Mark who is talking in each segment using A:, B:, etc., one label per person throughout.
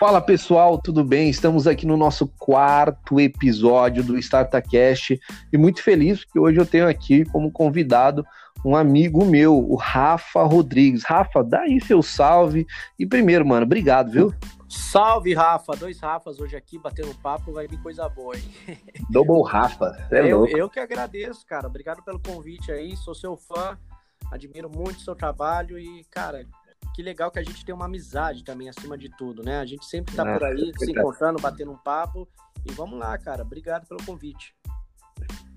A: Fala pessoal, tudo bem? Estamos aqui no nosso quarto episódio do StartaCast e muito feliz porque hoje eu tenho aqui como convidado um amigo meu, o Rafa Rodrigues. Rafa, dá aí seu salve. E primeiro, mano, obrigado, viu?
B: Salve, Rafa! Dois Rafas hoje aqui batendo papo, vai vir coisa boa, hein?
A: Double Rafa,
B: é eu, louco. eu que agradeço, cara. Obrigado pelo convite aí, sou seu fã, admiro muito o seu trabalho e, cara, que legal que a gente tem uma amizade também acima de tudo, né? A gente sempre tá por aí, se encontrando, batendo um papo. E vamos lá, cara. Obrigado pelo convite.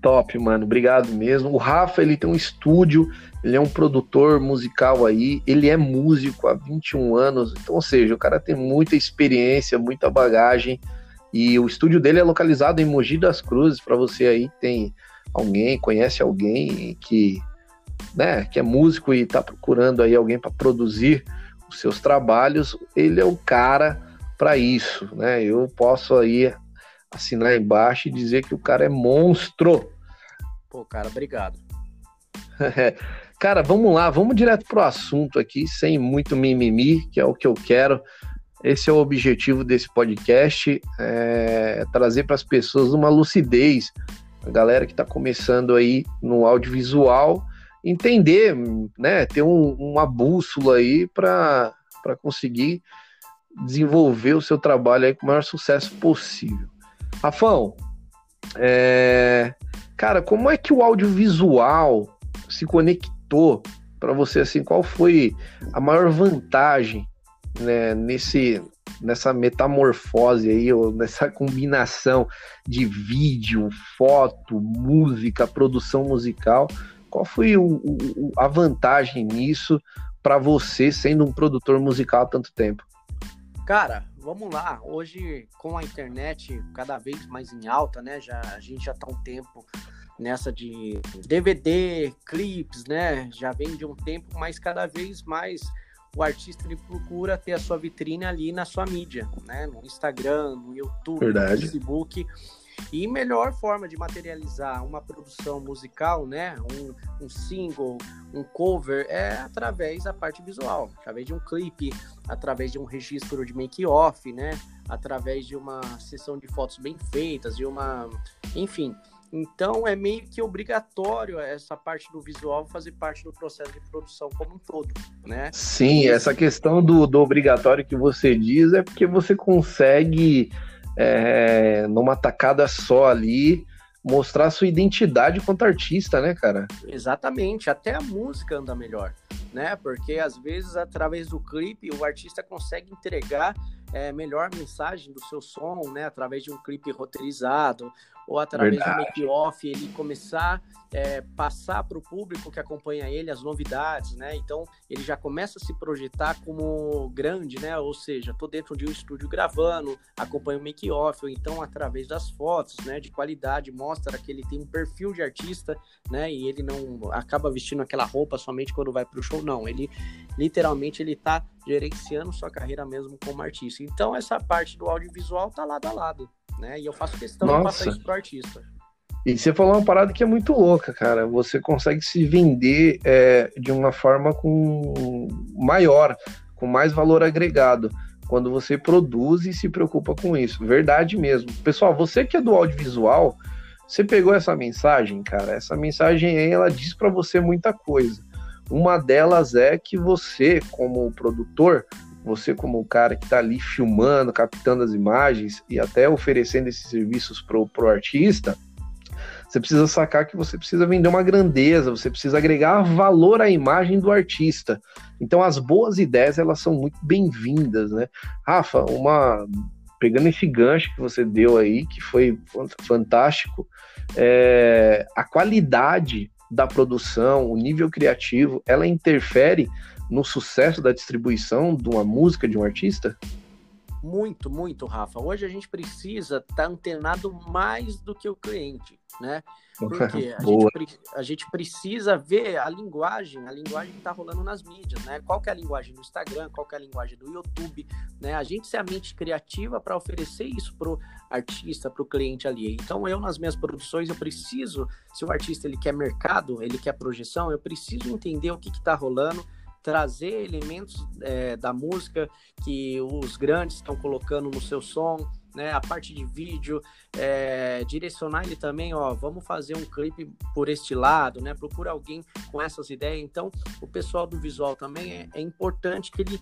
A: Top, mano. Obrigado mesmo. O Rafa, ele tem um estúdio, ele é um produtor musical aí, ele é músico há 21 anos. Então, ou seja, o cara tem muita experiência, muita bagagem. E o estúdio dele é localizado em Mogi das Cruzes, para você aí tem alguém, conhece alguém que né, que é músico e está procurando aí alguém para produzir os seus trabalhos, ele é o cara para isso, né? Eu posso aí assinar embaixo e dizer que o cara é monstro.
B: Pô, cara, obrigado.
A: cara, vamos lá, vamos direto pro assunto aqui, sem muito mimimi, que é o que eu quero. Esse é o objetivo desse podcast, é trazer para as pessoas uma lucidez. A galera que está começando aí no audiovisual, entender, né, ter um, uma bússola aí para conseguir desenvolver o seu trabalho aí com o maior sucesso possível. Rafão, é... cara, como é que o audiovisual se conectou para você assim? Qual foi a maior vantagem né, nesse nessa metamorfose aí ou nessa combinação de vídeo, foto, música, produção musical qual foi o, o, a vantagem nisso para você, sendo um produtor musical há tanto tempo?
B: Cara, vamos lá. Hoje, com a internet cada vez mais em alta, né? Já, a gente já está um tempo nessa de DVD, clips, né? Já vem de um tempo, mas cada vez mais o artista ele procura ter a sua vitrine ali na sua mídia, né? No Instagram, no YouTube,
A: Verdade.
B: no Facebook. E melhor forma de materializar uma produção musical, né, um, um single, um cover, é através da parte visual, através de um clipe, através de um registro de make-off, né, através de uma sessão de fotos bem feitas, de uma, enfim. Então é meio que obrigatório essa parte do visual fazer parte do processo de produção como um todo, né?
A: Sim, essa questão do, do obrigatório que você diz é porque você consegue é, numa tacada só ali, mostrar sua identidade quanto artista, né, cara?
B: Exatamente, até a música anda melhor, né? Porque às vezes, através do clipe, o artista consegue entregar é, melhor mensagem do seu som, né? Através de um clipe roteirizado, ou através Verdade. do make-off, ele começar é, passar para o público que acompanha ele as novidades, né? Então ele já começa a se projetar como grande, né? Ou seja, tô dentro de um estúdio gravando, acompanho o make-off, ou então através das fotos, né? De qualidade, mostra que ele tem um perfil de artista, né? E ele não acaba vestindo aquela roupa somente quando vai para o show, não. Ele literalmente ele tá gerenciando sua carreira mesmo como artista. Então essa parte do audiovisual tá lado a lado né? E eu faço questão Nossa. de passar isso pro artista.
A: E você falou uma parada que é muito louca, cara. Você consegue se vender é, de uma forma com maior, com mais valor agregado, quando você produz e se preocupa com isso. Verdade mesmo. Pessoal, você que é do audiovisual, você pegou essa mensagem, cara? Essa mensagem aí, ela diz para você muita coisa. Uma delas é que você, como produtor, você como o cara que está ali filmando, captando as imagens e até oferecendo esses serviços pro, pro artista, você precisa sacar que você precisa vender uma grandeza, você precisa agregar valor à imagem do artista. Então as boas ideias elas são muito bem-vindas, né? Rafa, uma pegando esse gancho que você deu aí, que foi fantástico, é, a qualidade da produção, o nível criativo, ela interfere no sucesso da distribuição de uma música de um artista?
B: Muito, muito, Rafa. Hoje a gente precisa estar tá antenado mais do que o cliente, né? Porque a, gente, a gente precisa ver a linguagem, a linguagem que está rolando nas mídias, né? Qual é a linguagem do Instagram, qual é a linguagem do YouTube, né? A gente ser a mente criativa para oferecer isso pro artista, pro cliente ali. Então eu nas minhas produções eu preciso, se o artista ele quer mercado, ele quer projeção, eu preciso entender o que está rolando trazer elementos é, da música que os grandes estão colocando no seu som, né? A parte de vídeo, é, direcionar ele também, ó, vamos fazer um clipe por este lado, né? Procura alguém com essas ideias. Então, o pessoal do visual também é, é importante que ele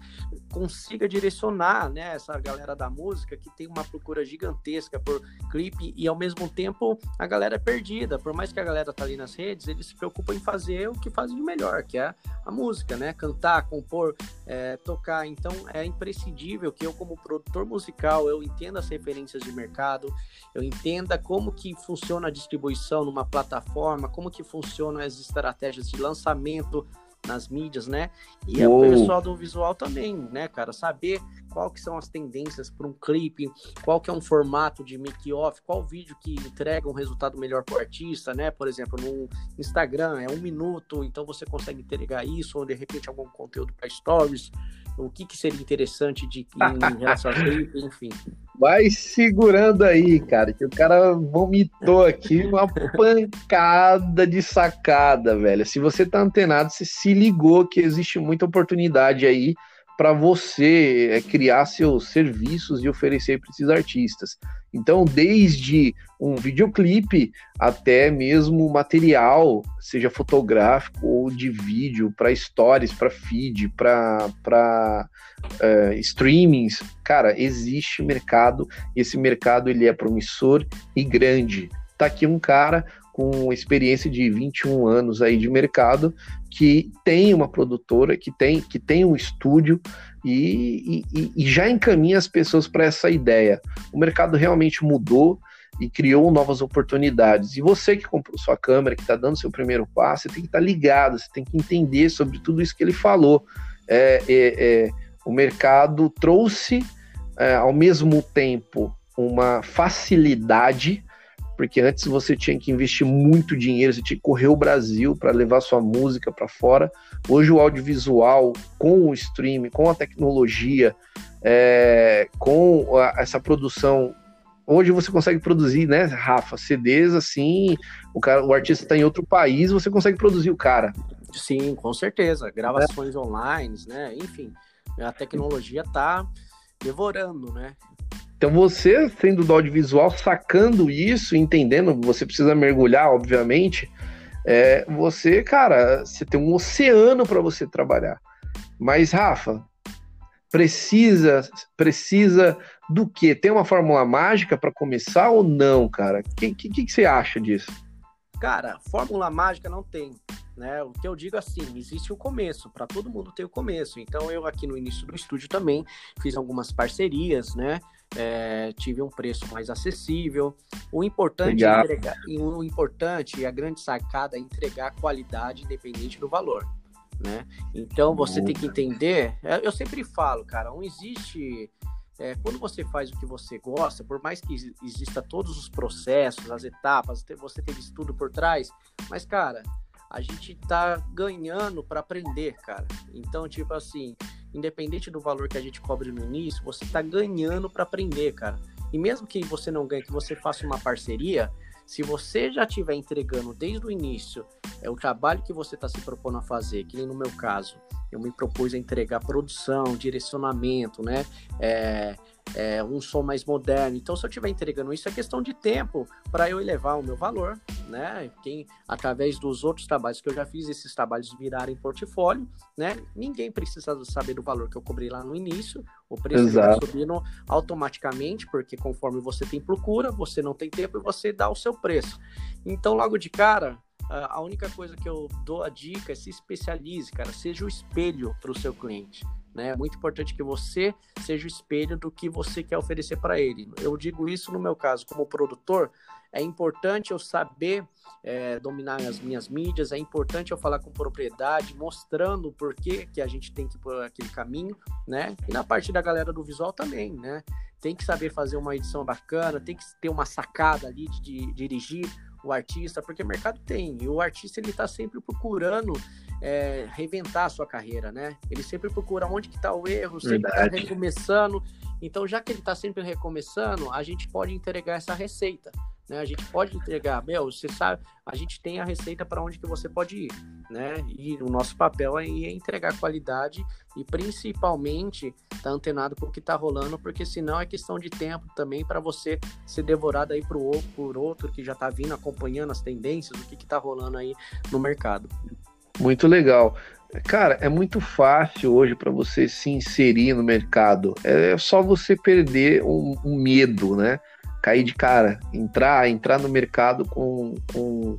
B: consiga direcionar, né? Essa galera da música que tem uma procura gigantesca por clipe e ao mesmo tempo a galera é perdida. Por mais que a galera tá ali nas redes, eles se preocupam em fazer o que fazem de melhor, que é a música, né? Cantar, compor, é, tocar. Então, é imprescindível que eu, como produtor musical, eu entenda as referências de mercado, eu entenda como que funciona a distribuição numa plataforma, como que funcionam as estratégias de lançamento nas mídias, né? E Uou. o pessoal do visual também, né, cara? Saber qual que são as tendências para um clipe, qual que é um formato de make-off, qual vídeo que entrega um resultado melhor para o artista, né? Por exemplo, no Instagram é um minuto, então você consegue entregar isso, ou de repente algum conteúdo para stories, o que, que seria interessante de, em relação a clipe, enfim.
A: Vai segurando aí, cara, que o cara vomitou aqui uma pancada de sacada, velho. Se você tá antenado, você se ligou que existe muita oportunidade aí para você é, criar seus serviços e oferecer para esses artistas. Então, desde um videoclipe até mesmo material, seja fotográfico ou de vídeo, para stories, para feed, para uh, streamings, cara, existe mercado. Esse mercado ele é promissor e grande. Tá aqui um cara com experiência de 21 anos aí de mercado, que tem uma produtora, que tem, que tem um estúdio e, e, e já encaminha as pessoas para essa ideia. O mercado realmente mudou e criou novas oportunidades. E você que comprou sua câmera, que está dando seu primeiro passo, você tem que estar tá ligado, você tem que entender sobre tudo isso que ele falou. É, é, é, o mercado trouxe, é, ao mesmo tempo, uma facilidade porque antes você tinha que investir muito dinheiro, você tinha que correr o Brasil para levar sua música para fora. Hoje o audiovisual, com o streaming, com a tecnologia, é, com a, essa produção hoje você consegue produzir, né, Rafa, CDs assim, o cara, o artista está em outro país, você consegue produzir o cara.
B: Sim, com certeza, gravações é. online, né, enfim, a tecnologia está devorando, né?
A: Então você, sendo do audiovisual, sacando isso, entendendo, você precisa mergulhar, obviamente, é, você, cara, você tem um oceano para você trabalhar. Mas, Rafa, precisa precisa do quê? Tem uma fórmula mágica para começar ou não, cara? O que, que, que você acha disso?
B: Cara, fórmula mágica não tem. Né? O que eu digo assim, existe o começo, para todo mundo tem o começo. Então eu aqui no início do estúdio também fiz algumas parcerias, né? é, tive um preço mais acessível. O importante, é entregar, o importante e a grande sacada é entregar qualidade independente do valor. Né? Então você tem que entender. É, eu sempre falo, cara, não existe. É, quando você faz o que você gosta, por mais que exista todos os processos, as etapas, você teve estudo por trás, mas cara, a gente tá ganhando para aprender, cara. Então, tipo assim, independente do valor que a gente cobre no início, você está ganhando para aprender, cara. E mesmo que você não ganhe, que você faça uma parceria, se você já estiver entregando desde o início é o trabalho que você está se propondo a fazer, que nem no meu caso, eu me propus a entregar produção, direcionamento, né? É, é, um som mais moderno. Então, se eu estiver entregando isso, é questão de tempo para eu elevar o meu valor, né? Quem, através dos outros trabalhos que eu já fiz, esses trabalhos virarem portfólio, né? Ninguém precisa saber do valor que eu cobri lá no início, o preço vai subindo automaticamente, porque conforme você tem procura, você não tem tempo e você dá o seu preço. Então, logo de cara, a única coisa que eu dou a dica é se especialize, cara, seja o espelho para o seu cliente. Né? É muito importante que você seja o espelho do que você quer oferecer para ele. Eu digo isso no meu caso, como produtor, é importante eu saber é, dominar as minhas mídias, é importante eu falar com propriedade, mostrando o porquê que a gente tem que ir por aquele caminho, né? E na parte da galera do visual também, né? Tem que saber fazer uma edição bacana, tem que ter uma sacada ali de, de dirigir o artista, porque o mercado tem, e o artista ele está sempre procurando é, reinventar a sua carreira, né? Ele sempre procura onde que está o erro, sempre está recomeçando. Então, já que ele está sempre recomeçando, a gente pode entregar essa receita, né? A gente pode entregar, meu, você sabe, a gente tem a receita para onde que você pode ir, né? E o nosso papel é entregar qualidade e principalmente tá antenado com o que tá rolando, porque senão é questão de tempo também para você ser devorado aí pro, por outro que já tá vindo acompanhando as tendências, o que que tá rolando aí no mercado.
A: Muito legal. Cara, é muito fácil hoje para você se inserir no mercado. É só você perder um, um medo, né? Cair de cara, entrar, entrar no mercado com, com,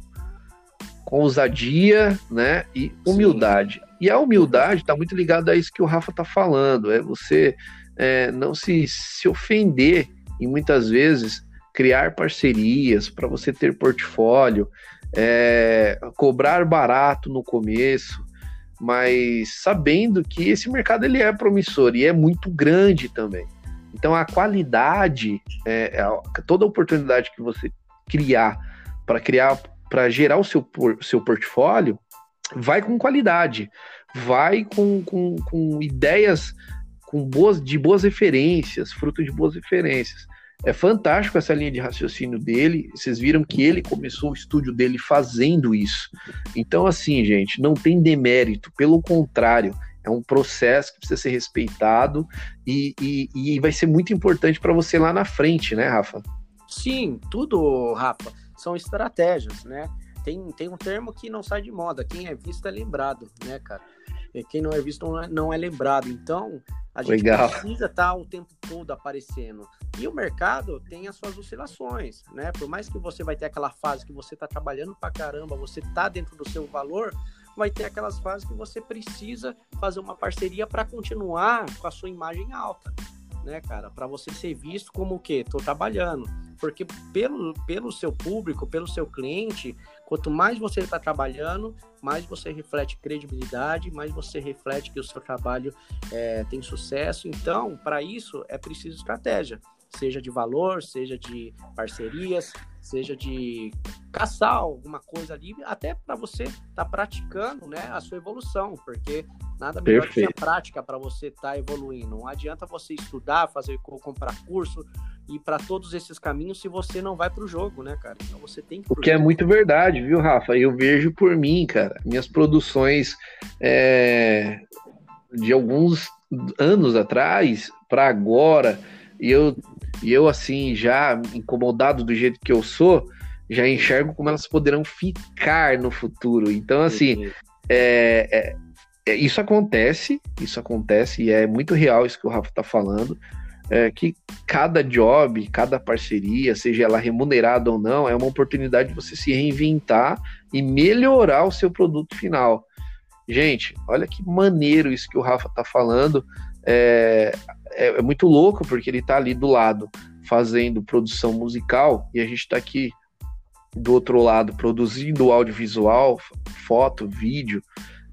A: com ousadia, né, e humildade. Sim. E a humildade está muito ligada a isso que o Rafa está falando, é você é, não se, se ofender e muitas vezes criar parcerias para você ter portfólio, é, cobrar barato no começo, mas sabendo que esse mercado ele é promissor e é muito grande também. Então a qualidade, é, é, toda oportunidade que você criar para criar, para gerar o seu, seu portfólio, vai com qualidade, vai com, com, com ideias com boas, de boas referências, fruto de boas referências. É fantástico essa linha de raciocínio dele. Vocês viram que ele começou o estúdio dele fazendo isso. Então, assim, gente, não tem demérito, pelo contrário, é um processo que precisa ser respeitado e, e, e vai ser muito importante para você lá na frente, né, Rafa?
B: Sim, tudo, Rafa, são estratégias, né? Tem, tem um termo que não sai de moda, quem é visto é lembrado, né, cara? E quem não é visto não é, não é lembrado. Então, a gente Legal. precisa estar tá o tempo todo aparecendo. E o mercado tem as suas oscilações, né? Por mais que você vai ter aquela fase que você está trabalhando pra caramba, você está dentro do seu valor, vai ter aquelas fases que você precisa fazer uma parceria para continuar com a sua imagem alta, né, cara? Para você ser visto como o quê? Tô trabalhando. Porque pelo, pelo seu público, pelo seu cliente, quanto mais você está trabalhando, mais você reflete credibilidade, mais você reflete que o seu trabalho é, tem sucesso. Então, para isso, é preciso estratégia seja de valor, seja de parcerias, seja de caçar alguma coisa ali, até para você estar tá praticando né, a sua evolução, porque nada melhor Perfeito. que a prática para você estar tá evoluindo. Não adianta você estudar, fazer comprar curso e para todos esses caminhos se você não vai para o jogo, né, cara? Então você tem que.
A: O que é muito verdade, viu, Rafa? Eu vejo por mim, cara, minhas produções é, de alguns anos atrás para agora e eu e eu, assim, já incomodado do jeito que eu sou, já enxergo como elas poderão ficar no futuro. Então, assim, é, é, é, isso acontece, isso acontece, e é muito real isso que o Rafa está falando. É, que cada job, cada parceria, seja ela remunerada ou não, é uma oportunidade de você se reinventar e melhorar o seu produto final. Gente, olha que maneiro isso que o Rafa está falando. É, é, é, muito louco porque ele está ali do lado fazendo produção musical e a gente está aqui do outro lado produzindo audiovisual, foto, vídeo,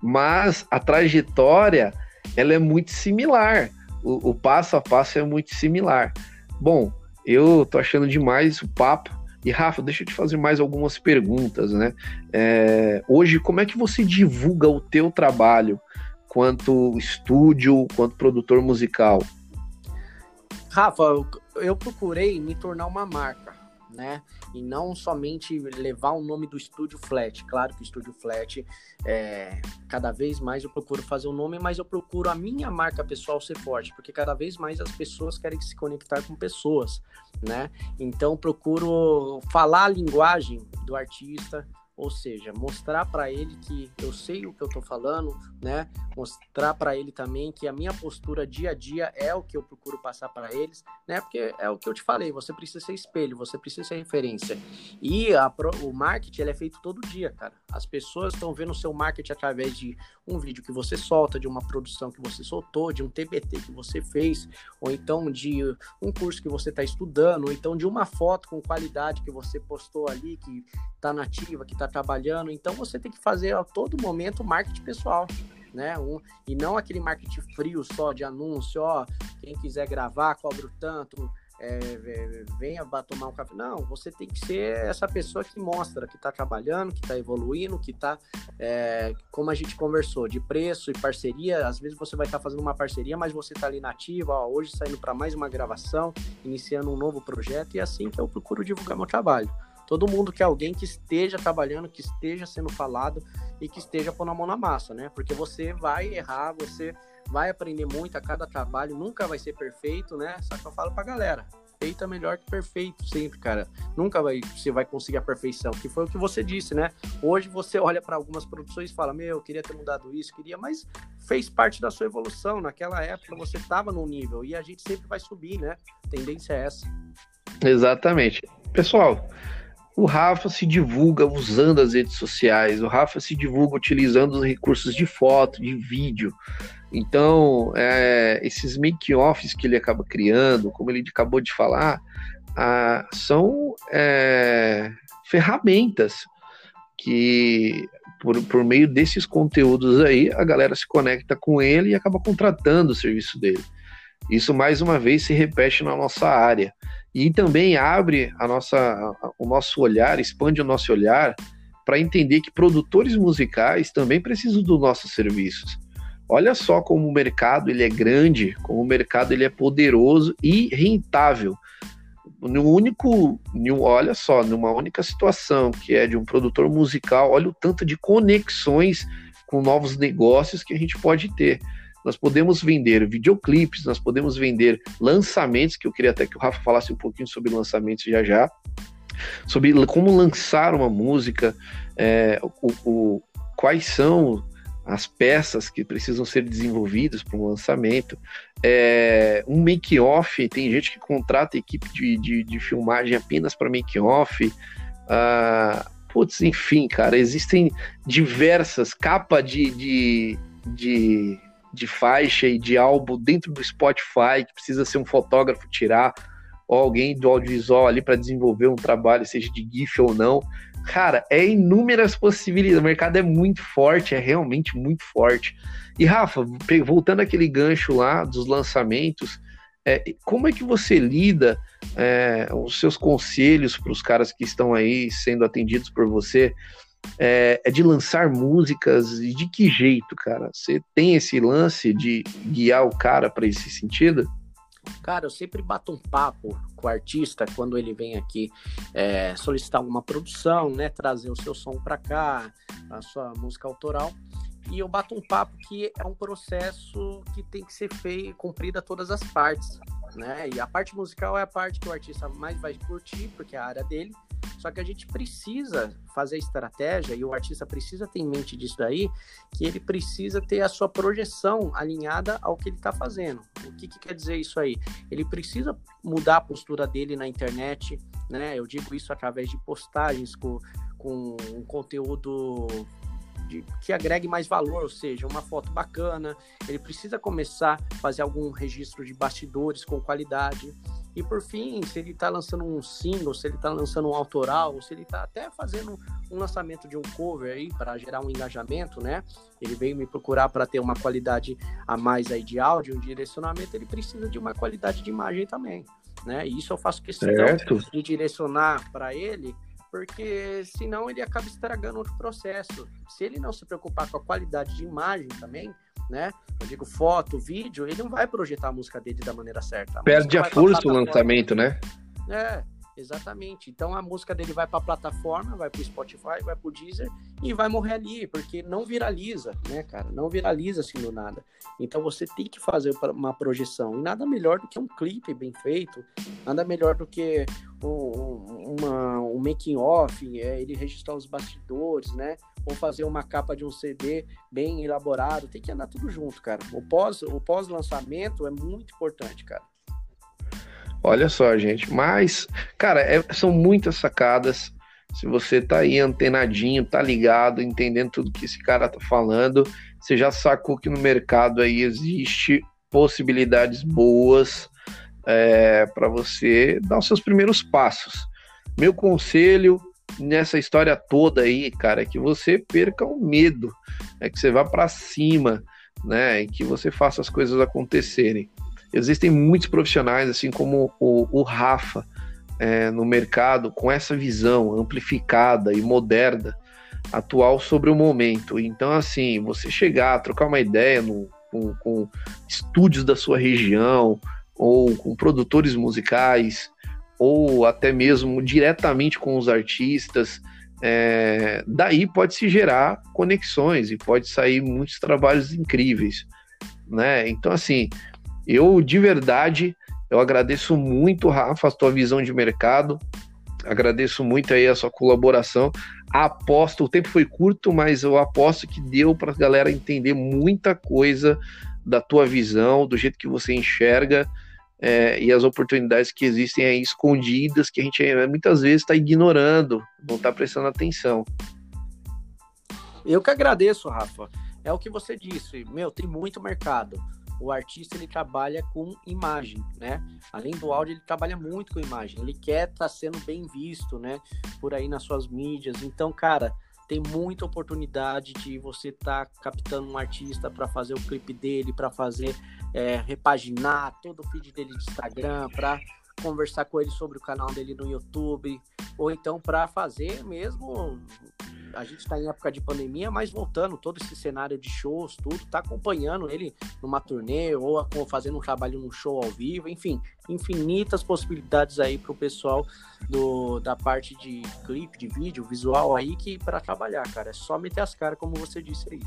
A: mas a trajetória ela é muito similar, o, o passo a passo é muito similar. Bom, eu tô achando demais o papo. E Rafa, deixa eu te fazer mais algumas perguntas, né? É, hoje, como é que você divulga o teu trabalho? quanto estúdio, quanto produtor musical?
B: Rafa, eu procurei me tornar uma marca, né? E não somente levar o nome do estúdio Flat. Claro que o estúdio Flat, é, cada vez mais eu procuro fazer o um nome, mas eu procuro a minha marca pessoal ser forte, porque cada vez mais as pessoas querem se conectar com pessoas, né? Então procuro falar a linguagem do artista, ou seja, mostrar para ele que eu sei o que eu estou falando, né? Mostrar para ele também que a minha postura dia a dia é o que eu procuro passar para eles, né? Porque é o que eu te falei, você precisa ser espelho, você precisa ser referência. E a, o marketing ele é feito todo dia, cara. As pessoas estão vendo o seu marketing através de um vídeo que você solta, de uma produção que você soltou, de um TBT que você fez, ou então de um curso que você está estudando, ou então de uma foto com qualidade que você postou ali, que está nativa, que está trabalhando. Então você tem que fazer a todo momento marketing pessoal. Né? Um, e não aquele marketing frio só de anúncio, ó, quem quiser gravar, cobra tanto, é, venha tomar um café. Não, você tem que ser essa pessoa que mostra que está trabalhando, que está evoluindo, que está, é, como a gente conversou, de preço e parceria. Às vezes você vai estar tá fazendo uma parceria, mas você está ali nativa, ó, hoje saindo para mais uma gravação, iniciando um novo projeto, e é assim que eu procuro divulgar meu trabalho. Todo mundo quer alguém que esteja trabalhando, que esteja sendo falado e que esteja pondo a mão na massa, né? Porque você vai errar, você vai aprender muito a cada trabalho, nunca vai ser perfeito, né? Só que eu falo pra galera, feito é melhor que perfeito sempre, cara. Nunca vai, você vai conseguir a perfeição, que foi o que você disse, né? Hoje você olha para algumas produções e fala, meu, eu queria ter mudado isso, queria, mas fez parte da sua evolução. Naquela época você estava num nível e a gente sempre vai subir, né? A tendência é essa.
A: Exatamente. Pessoal, o Rafa se divulga usando as redes sociais, o Rafa se divulga utilizando os recursos de foto, de vídeo. Então, é, esses make-offs que ele acaba criando, como ele acabou de falar, são é, ferramentas que, por, por meio desses conteúdos aí, a galera se conecta com ele e acaba contratando o serviço dele. Isso, mais uma vez, se repete na nossa área. E também abre a nossa, o nosso olhar, expande o nosso olhar para entender que produtores musicais também precisam dos nossos serviços. Olha só como o mercado ele é grande, como o mercado ele é poderoso e rentável. No único, olha só, numa única situação que é de um produtor musical, olha o tanto de conexões com novos negócios que a gente pode ter. Nós podemos vender videoclipes, nós podemos vender lançamentos, que eu queria até que o Rafa falasse um pouquinho sobre lançamentos já já, sobre como lançar uma música, é, o, o, quais são as peças que precisam ser desenvolvidas para um lançamento, é, um make-off, tem gente que contrata equipe de, de, de filmagem apenas para make-off, uh, putz, enfim, cara, existem diversas capas de, de, de, de faixa e de álbum dentro do Spotify que precisa ser um fotógrafo tirar, ou alguém do audiovisual ali para desenvolver um trabalho, seja de GIF ou não. Cara, é inúmeras possibilidades. O mercado é muito forte, é realmente muito forte. E Rafa, voltando àquele gancho lá dos lançamentos, é, como é que você lida é, os seus conselhos para os caras que estão aí sendo atendidos por você? É, é, de lançar músicas de que jeito, cara? Você tem esse lance de guiar o cara para esse sentido?
B: Cara, eu sempre bato um papo com o artista quando ele vem aqui é, solicitar uma produção, né? Trazer o seu som para cá, a sua música autoral. E eu bato um papo que é um processo que tem que ser feito, cumprida todas as partes, né? E a parte musical é a parte que o artista mais vai curtir, porque é a área dele. Só que a gente precisa fazer estratégia e o artista precisa ter em mente disso daí, que ele precisa ter a sua projeção alinhada ao que ele está fazendo. O que, que quer dizer isso aí? Ele precisa mudar a postura dele na internet, né? Eu digo isso através de postagens com, com um conteúdo de, que agregue mais valor, ou seja, uma foto bacana. Ele precisa começar a fazer algum registro de bastidores com qualidade. E por fim, se ele está lançando um single, se ele está lançando um autoral, se ele está até fazendo um lançamento de um cover aí para gerar um engajamento, né? Ele veio me procurar para ter uma qualidade a mais aí de áudio, um direcionamento, ele precisa de uma qualidade de imagem também, né? E isso eu faço questão certo. de direcionar para ele porque senão ele acaba estragando outro processo. Se ele não se preocupar com a qualidade de imagem também, né? Eu digo foto, vídeo, ele não vai projetar a música dele da maneira certa. A
A: Perde a força o lançamento, né?
B: É, Exatamente. Então a música dele vai para a plataforma, vai para o Spotify, vai para o Deezer e vai morrer ali, porque não viraliza, né, cara? Não viraliza assim do nada. Então você tem que fazer uma projeção. E nada melhor do que um clipe bem feito, nada melhor do que um, uma, um making off, é, ele registrar os bastidores, né? Ou fazer uma capa de um CD bem elaborado. Tem que andar tudo junto, cara. O pós, o pós-lançamento é muito importante, cara.
A: Olha só, gente. Mas, cara, é, são muitas sacadas. Se você tá aí antenadinho, tá ligado, entendendo tudo que esse cara tá falando, você já sacou que no mercado aí existe possibilidades boas é, para você dar os seus primeiros passos. Meu conselho nessa história toda aí, cara, que você perca o medo, é que você vá para cima, né, e que você faça as coisas acontecerem. Existem muitos profissionais, assim como o, o Rafa, é, no mercado, com essa visão amplificada e moderna, atual sobre o momento. Então, assim, você chegar, trocar uma ideia no, com, com estúdios da sua região, ou com produtores musicais, ou até mesmo diretamente com os artistas, é, daí pode se gerar conexões e pode sair muitos trabalhos incríveis, né? Então, assim, eu de verdade, eu agradeço muito, Rafa, a tua visão de mercado, agradeço muito aí a sua colaboração. Aposto, o tempo foi curto, mas eu aposto que deu para a galera entender muita coisa da tua visão, do jeito que você enxerga é, e as oportunidades que existem aí escondidas que a gente é, muitas vezes está ignorando, não está prestando atenção.
B: Eu que agradeço, Rafa. É o que você disse, meu, tem muito mercado. O artista ele trabalha com imagem, né? Além do áudio, ele trabalha muito com imagem. Ele quer estar tá sendo bem visto, né? Por aí nas suas mídias. Então, cara, tem muita oportunidade de você estar tá captando um artista para fazer o clipe dele, para fazer é, repaginar todo o feed dele de Instagram, para conversar com ele sobre o canal dele no YouTube, ou então para fazer mesmo a gente está em época de pandemia, mas voltando, todo esse cenário de shows, tudo, tá acompanhando ele numa turnê ou fazendo um trabalho num show ao vivo, enfim, infinitas possibilidades aí para o pessoal do, da parte de clipe, de vídeo, visual aí, que para trabalhar, cara, é só meter as caras, como você disse aí.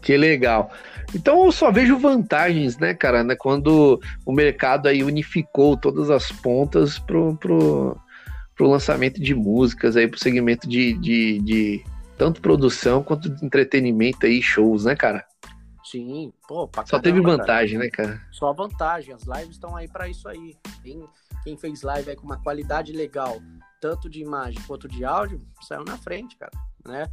A: Que legal. Então eu só vejo vantagens, né, cara, né, quando o mercado aí unificou todas as pontas pro, pro para o lançamento de músicas aí, para o segmento de, de, de, tanto produção quanto de entretenimento aí, shows, né, cara?
B: Sim, pô,
A: pra Só teve vantagem, cara. né, cara?
B: Só vantagem, as lives estão aí para isso aí. Quem, quem fez live aí com uma qualidade legal, tanto de imagem quanto de áudio, saiu na frente, cara, né?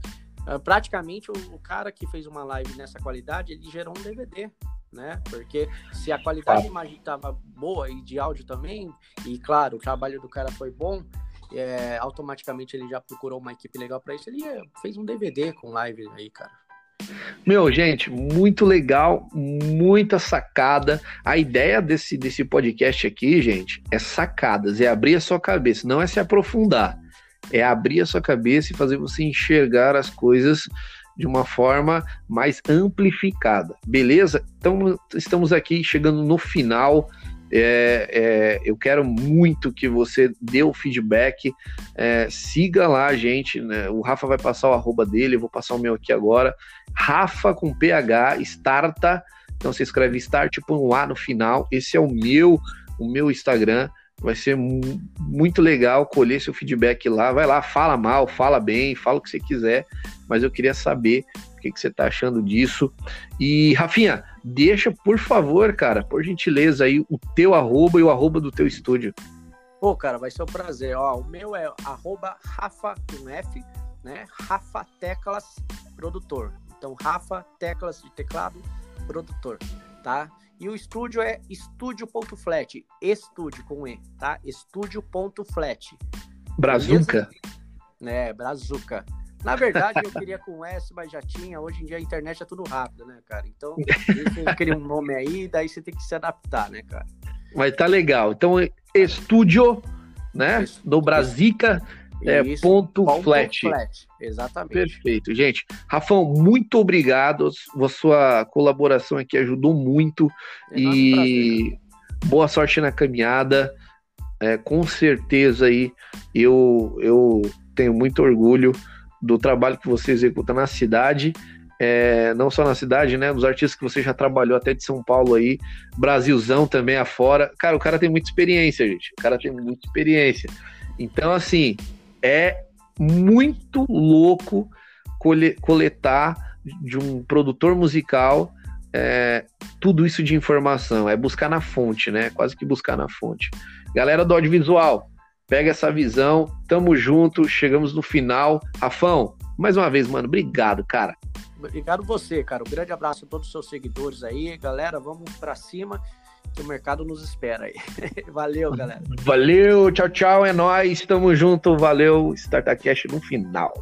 B: Ah, praticamente o, o cara que fez uma live nessa qualidade, ele gerou um DVD, né? Porque se a qualidade ah. de imagem estava boa e de áudio também, e claro, o trabalho do cara foi bom, é, automaticamente ele já procurou uma equipe legal para isso. Ele é, fez um DVD com live aí, cara.
A: Meu, gente, muito legal, muita sacada. A ideia desse, desse podcast aqui, gente, é sacadas, é abrir a sua cabeça, não é se aprofundar, é abrir a sua cabeça e fazer você enxergar as coisas de uma forma mais amplificada, beleza? Então, estamos aqui chegando no final é, é, eu quero muito que você dê o feedback, é, siga lá a gente, né? o Rafa vai passar o arroba dele, eu vou passar o meu aqui agora, Rafa com PH, starta, então você escreve start, põe um A no final, esse é o meu, o meu Instagram, vai ser muito legal colher seu feedback lá, vai lá, fala mal, fala bem, fala o que você quiser, mas eu queria saber o que, que você está achando disso. E, Rafinha, deixa, por favor, cara, por gentileza aí, o teu arroba e o arroba do teu estúdio.
B: Pô, cara, vai ser um prazer. Ó, o meu é arroba Rafa com F, né? Rafa Teclas Produtor. Então, Rafa Teclas de teclado produtor, tá? E o estúdio é estúdio.flat, estúdio com E, tá? Estúdio.flat.
A: Brazuca?
B: É, Brazuca. Na verdade, eu queria com S, mas já tinha. Hoje em dia a internet é tudo rápido, né, cara? Então, cria um nome aí, daí você tem que se adaptar, né, cara?
A: Mas tá legal. Então, estúdio, né? Do Brasica. É, Isso, ponto, ponto flat. flat.
B: Exatamente.
A: Perfeito. Gente, Rafão, muito obrigado. A sua colaboração aqui ajudou muito. É e prazer, boa sorte na caminhada. É, com certeza aí eu, eu tenho muito orgulho do trabalho que você executa na cidade, é, não só na cidade, né? Dos artistas que você já trabalhou até de São Paulo aí, Brasilzão também afora. Cara, o cara tem muita experiência, gente. O cara tem muita experiência. Então, assim, é muito louco coletar de um produtor musical é, tudo isso de informação. É buscar na fonte, né? Quase que buscar na fonte. Galera do audiovisual, Pega essa visão, tamo junto, chegamos no final. Rafão, mais uma vez, mano, obrigado, cara.
B: Obrigado você, cara. Um grande abraço a todos os seus seguidores aí. Galera, vamos para cima que o mercado nos espera aí. Valeu, galera.
A: Valeu, tchau, tchau, é nóis, tamo junto, valeu, Startup Cash no final.